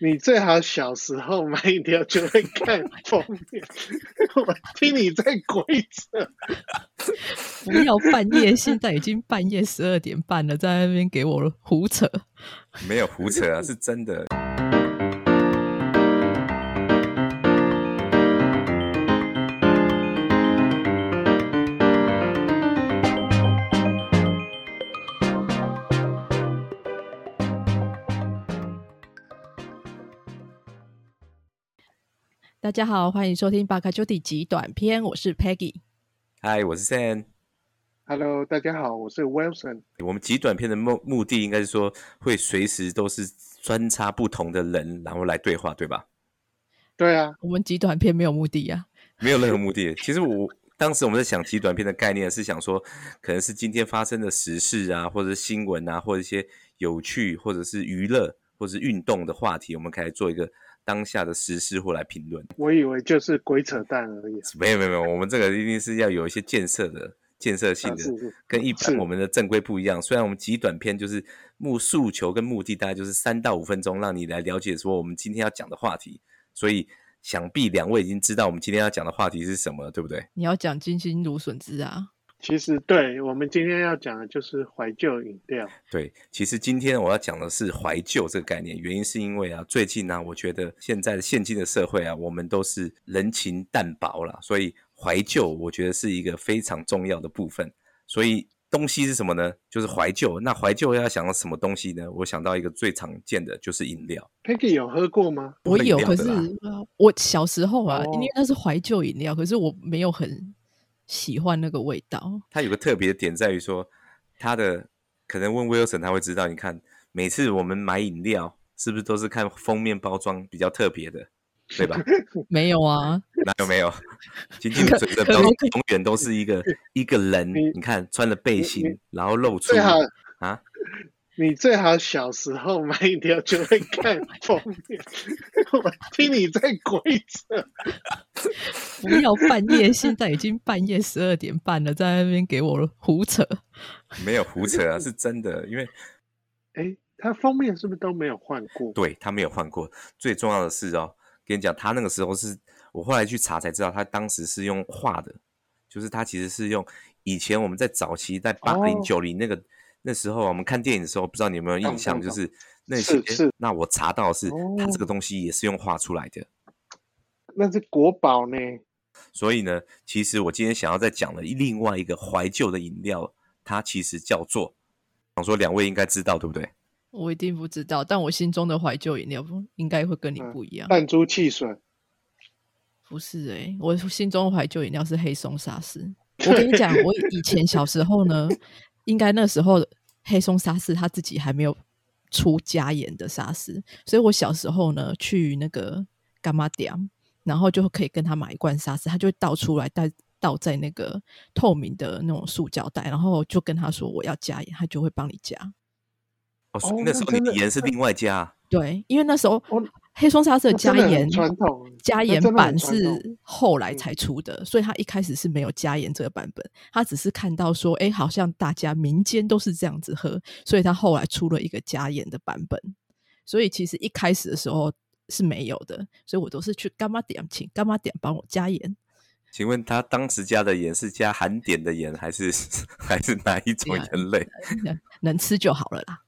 你最好小时候买一条就会看 封面，我听你在鬼扯。不要半夜，现在已经半夜十二点半了，在那边给我胡扯。没有胡扯啊，是真的。大家好，欢迎收听巴卡丘蒂集短篇，我是 Peggy。嗨，我是 Sam。Hello，大家好，我是 Wilson。我们集短片的目目的应该是说，会随时都是穿插不同的人，然后来对话，对吧？对啊，我们集短片没有目的啊，没有任何目的。其实我当时我们在想集短片的概念，是想说，可能是今天发生的时事啊，或者是新闻啊，或者一些有趣，或者是娱乐，或者是运动的话题，我们可以做一个当下的时事或来评论。我以为就是鬼扯淡而已。没有没有没有，我们这个一定是要有一些建设的、建设性的，啊是是跟一般我们的正规不一样。虽然我们极短篇就是目诉求跟目的大概就是三到五分钟，让你来了解说我们今天要讲的话题。所以想必两位已经知道我们今天要讲的话题是什么了，对不对？你要讲金星芦笋汁啊，其实对我们今天要讲的就是怀旧饮料。对，其实今天我要讲的是怀旧这个概念，原因是因为啊，最近呢、我觉得现在的现今的社会啊，我们都是人情淡薄了，所以怀旧我觉得是一个非常重要的部分。所以东西是什么呢？就是怀旧。那怀旧要想到什么东西呢？我想到一个最常见的就是饮料。Peggy 有喝过吗？我有，可是我小时候啊，哦因为那是怀旧饮料，可是我没有很喜欢那个味道。它有个特别的点在于说，它的可能问 Wilson 他会知道，你看每次我们买饮料是不是都是看封面包装比较特别的，对吧？没有啊，哪有没有？紧紧 的嘴的标可能永远都是一个一个人你，看穿了背心，然后露出啊，你最好小时候买饮料就会看封面，我听你在鬼扯。不要半夜，现在已经半夜十二点半了，在那边给我胡扯。没有胡扯啊，是真的，因为 哎，他封面是不是都没有换过？对他没有换过。最重要的是哦，跟你讲，他那个时候是我后来去查才知道，他当时是用画的，就是他其实是用以前我们在早期在八零哦九零那个、那时候我们看电影的时候，不知道你有没有印象，就是那些是是那我查到的是，它这哦个东西也是用画出来的。那是国宝呢。所以呢，其实我今天想要再讲的另外一个怀旧的饮料，它其实叫做，想说两位应该知道对不对？我一定不知道，但我心中的怀旧饮料应该会跟你嗯不一样。弹珠汽水，不是诶、我心中的怀旧饮料是黑松沙士。我 跟你讲，我以前小时候呢，应该那时候黑松沙士他自己还没有出加盐的沙士，所以我小时候呢去那个干妈店，然后就可以跟他买一罐沙士，他就会倒出来，倒倒在那个透明的那种塑胶袋，然后就跟他说我要加盐，他就会帮你加。哦，所以哦那时候你盐是另外加啊，对，因为那时候哦黑松沙士的那真的很加盐传统加盐版是后来嗯才出的，所以他一开始是没有加盐这个版本，他只是看到说，哎，好像大家民间都是这样子喝，所以他后来出了一个加盐的版本。所以其实一开始的时候是没有的，所以我都是去干妈点请干妈点帮我加盐。请问他当时加的盐是加含碘的盐，还是 还是哪一种呀盐类？能能吃就好了啦。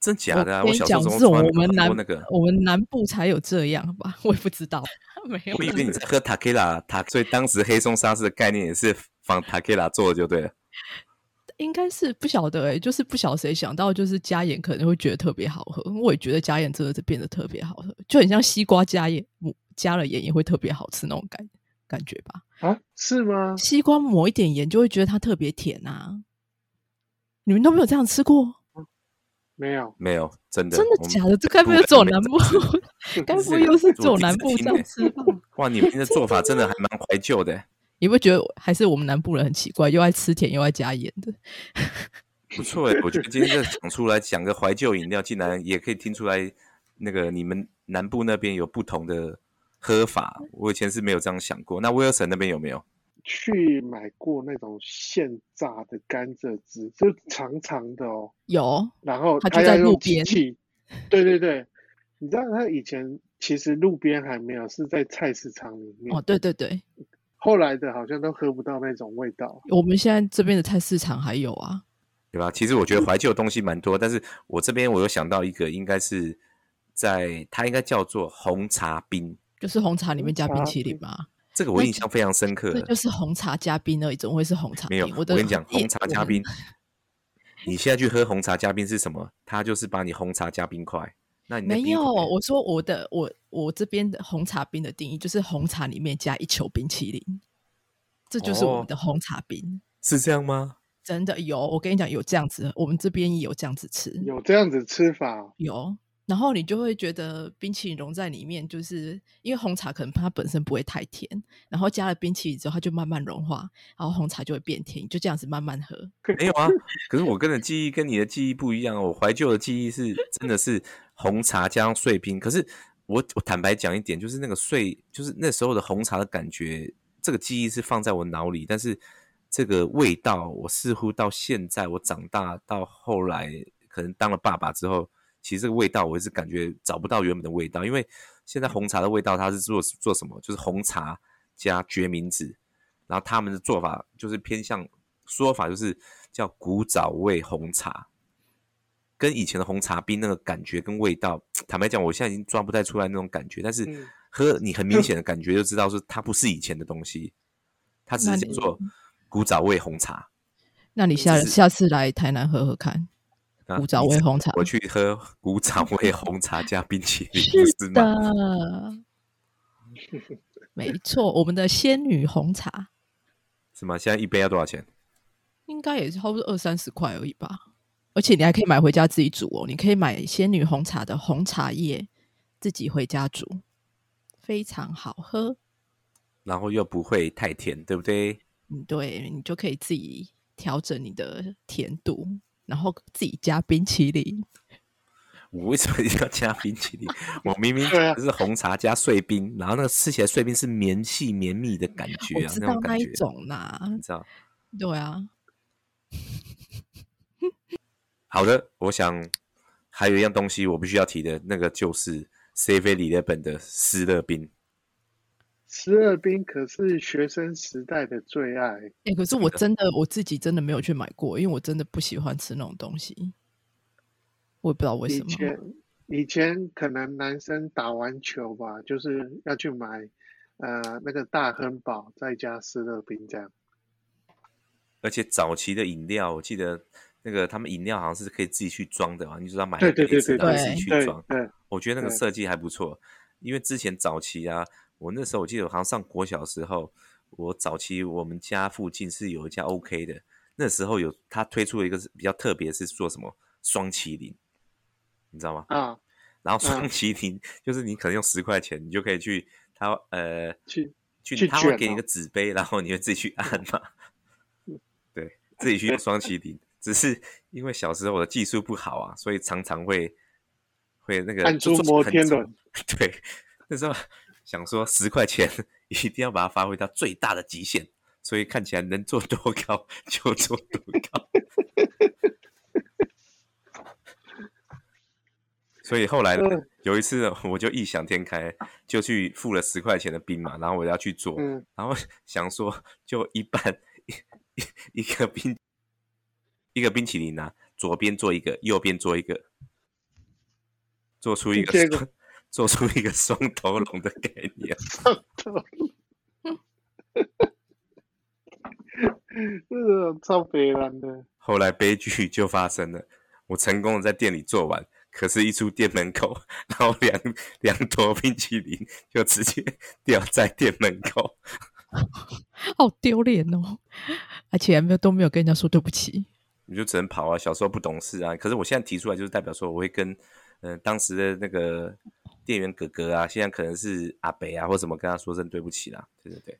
真假的啊？跟你我小时候讲，怎么是我们南那个？我们南部才有这样吧？我也不知道，没有。我以为你在喝塔 q 拉，塔，所以当时黑松沙士的概念也是仿塔 q 拉做的，就对了。应该是不晓得哎、就是不晓得谁想到，就是加盐可能会觉得特别好喝。我也觉得加盐真的是变得特别好喝，就很像西瓜加盐，加了盐也会特别好吃那种感感觉吧。啊？是吗？西瓜抹一点盐就会觉得它特别甜啊。你们都没有这样吃过？没有。没有，真的，真的假的？这该不会只有南部？该不会又是只有我第一南部这样次听欸吃吧？哇，你们的做法真的还蛮怀旧的。你不觉得还是我们南部人很奇怪，又爱吃甜又爱加盐的？不错哎，我觉得今天这讲出来讲个怀旧饮料，竟然也可以听出来，那个你们南部那边有不同的喝法。我以前是没有这样想过。那威尔森那边有没有？去买过那种现榨的甘蔗汁，就长长的哦，有，然后它就在它要用路边机器，对对对，你知道他以前其实路边还没有，是在菜市场里面。哦，对对对，后来的好像都喝不到那种味道。我们现在这边的菜市场还有啊。对吧？其实我觉得怀旧的东西蛮多，但是我这边我有想到一个，应该是在它应该叫做红茶冰，就是红茶里面加冰淇淋红嘛。这个我印象非常深刻这。就是红茶加冰而已，怎么会是红茶没有，冰？我跟你讲，一红茶加冰，你现在去喝红茶加冰是什么？它就是把你红茶加冰块。那你那没有，我说我的我我这边的红茶冰的定义就是红茶里面加一球冰淇淋，这就是我哦们的红茶冰。是这样吗？真的有，我跟你讲有这样子，我们这边也有这样子吃，有这样子吃法，有。然后你就会觉得冰淇淋融在里面，就是因为红茶可能它本身不会太甜，然后加了冰淇淋之后，它就慢慢融化，然后红茶就会变甜，就这样子慢慢喝。没有啊。可是我跟的记忆跟你的记忆不一样哦。我怀旧的记忆是真的是红茶加上碎冰。可是我我坦白讲一点，就是那个碎，就是那时候的红茶的感觉，这个记忆是放在我脑里，但是这个味道，我似乎到现在我长大到后来，可能当了爸爸之后，其实这个味道我一直感觉找不到原本的味道，因为现在红茶的味道它是做做什么？就是红茶加决明子，然后他们的做法就是偏向说法就是叫古早味红茶，跟以前的红茶冰那个感觉跟味道，坦白讲，我现在已经抓不太出来那种感觉，但是嗯喝你很明显的感觉就知道是它不是以前的东西，它只是叫做古早味红茶。那你下是下次来台南喝喝看，啊古早味红茶我去喝古早味红茶加冰淇淋，是？的，没错，我们的仙女红茶是吗？现在一杯要多少钱？应该也是差不多二三十块而已吧。而且你还可以买回家自己煮哦，你可以买仙女红茶的红茶叶，自己回家煮，非常好喝。然后又不会太甜，对不对？嗯，对你就可以自己调整你的甜度，然后自己加冰淇淋。我为什么一定要加冰淇淋？我明明是红茶加碎冰，然后那个吃起来碎冰是绵细绵密的感觉啊，我知道那一那种感觉，种啦，你知道？对啊，好的，我想还有一样东西我必须要提的，那个就是 C V 里的本的湿乐冰。十二冰可是学生时代的最爱。哎、可是我真的我自己真的没有去买过，因为我真的不喜欢吃那种东西，我也不知道为什么。以前以前可能男生打完球吧，就是要去买呃那个大亨堡，再加湿乐冰这样。而且早期的饮料，我记得那个他们饮料好像是可以自己去装的嘛，你就要买对对杯子，对后自己去对装。对，我觉得那个对设计还不错，因为之前早期啊，我那时候我记得我好像上国小的时候，我早期我们家附近是有一家 OK 的，那时候有他推出了一个是比较特别，是做什么双麒麟，你知道吗？啊，然后双嗯麒麟就是你可能用十块钱，你就可以去他呃去去他会给你一个纸杯，然后你会自己去按嘛，对，自己去用双麒麟。只是因为小时候我的技术不好啊，所以常常会会那个按就出摩天轮。对，那时候想说十块钱一定要把它发挥到最大的极限，所以看起来能做多高就做多高。所以后来有一次，我就异想天开，就去付了十块钱的冰嘛，然后我要去做，嗯，然后想说就一半一一一个冰一个冰淇淋啊，左边做一个，右边做一个，做出一个做出一个双头龙的概念。这个超悲惨的，后来悲剧就发生了，我成功的在店里做完，可是，一出店门口，然后两两坨冰淇淋就直接掉在店门口。好丢脸哦！而且还没有都没有跟人家说对不起。你就只能跑啊，小时候不懂事啊。可是我现在提出来，就是代表说我会跟嗯、呃当时的那个店员哥哥啊，现在可能是阿北啊或什么，跟他说声对不起啦。对对对。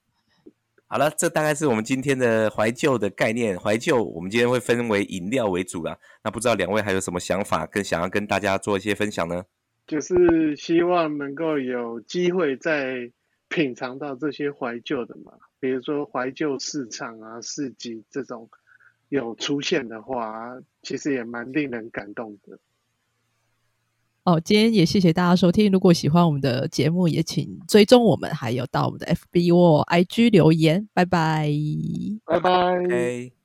好了，这大概是我们今天的怀旧的概念。怀旧，我们今天会分为饮料为主啦。那不知道两位还有什么想法，跟想要跟大家做一些分享呢？就是希望能够有机会再品尝到这些怀旧的嘛，比如说怀旧市场啊、市集这种有出现的话，其实也蛮令人感动的。哦，今天也谢谢大家收听。如果喜欢我们的节目，也请追踪我们，还有到我们的 FB 或 IG 留言。拜拜。拜拜。哎。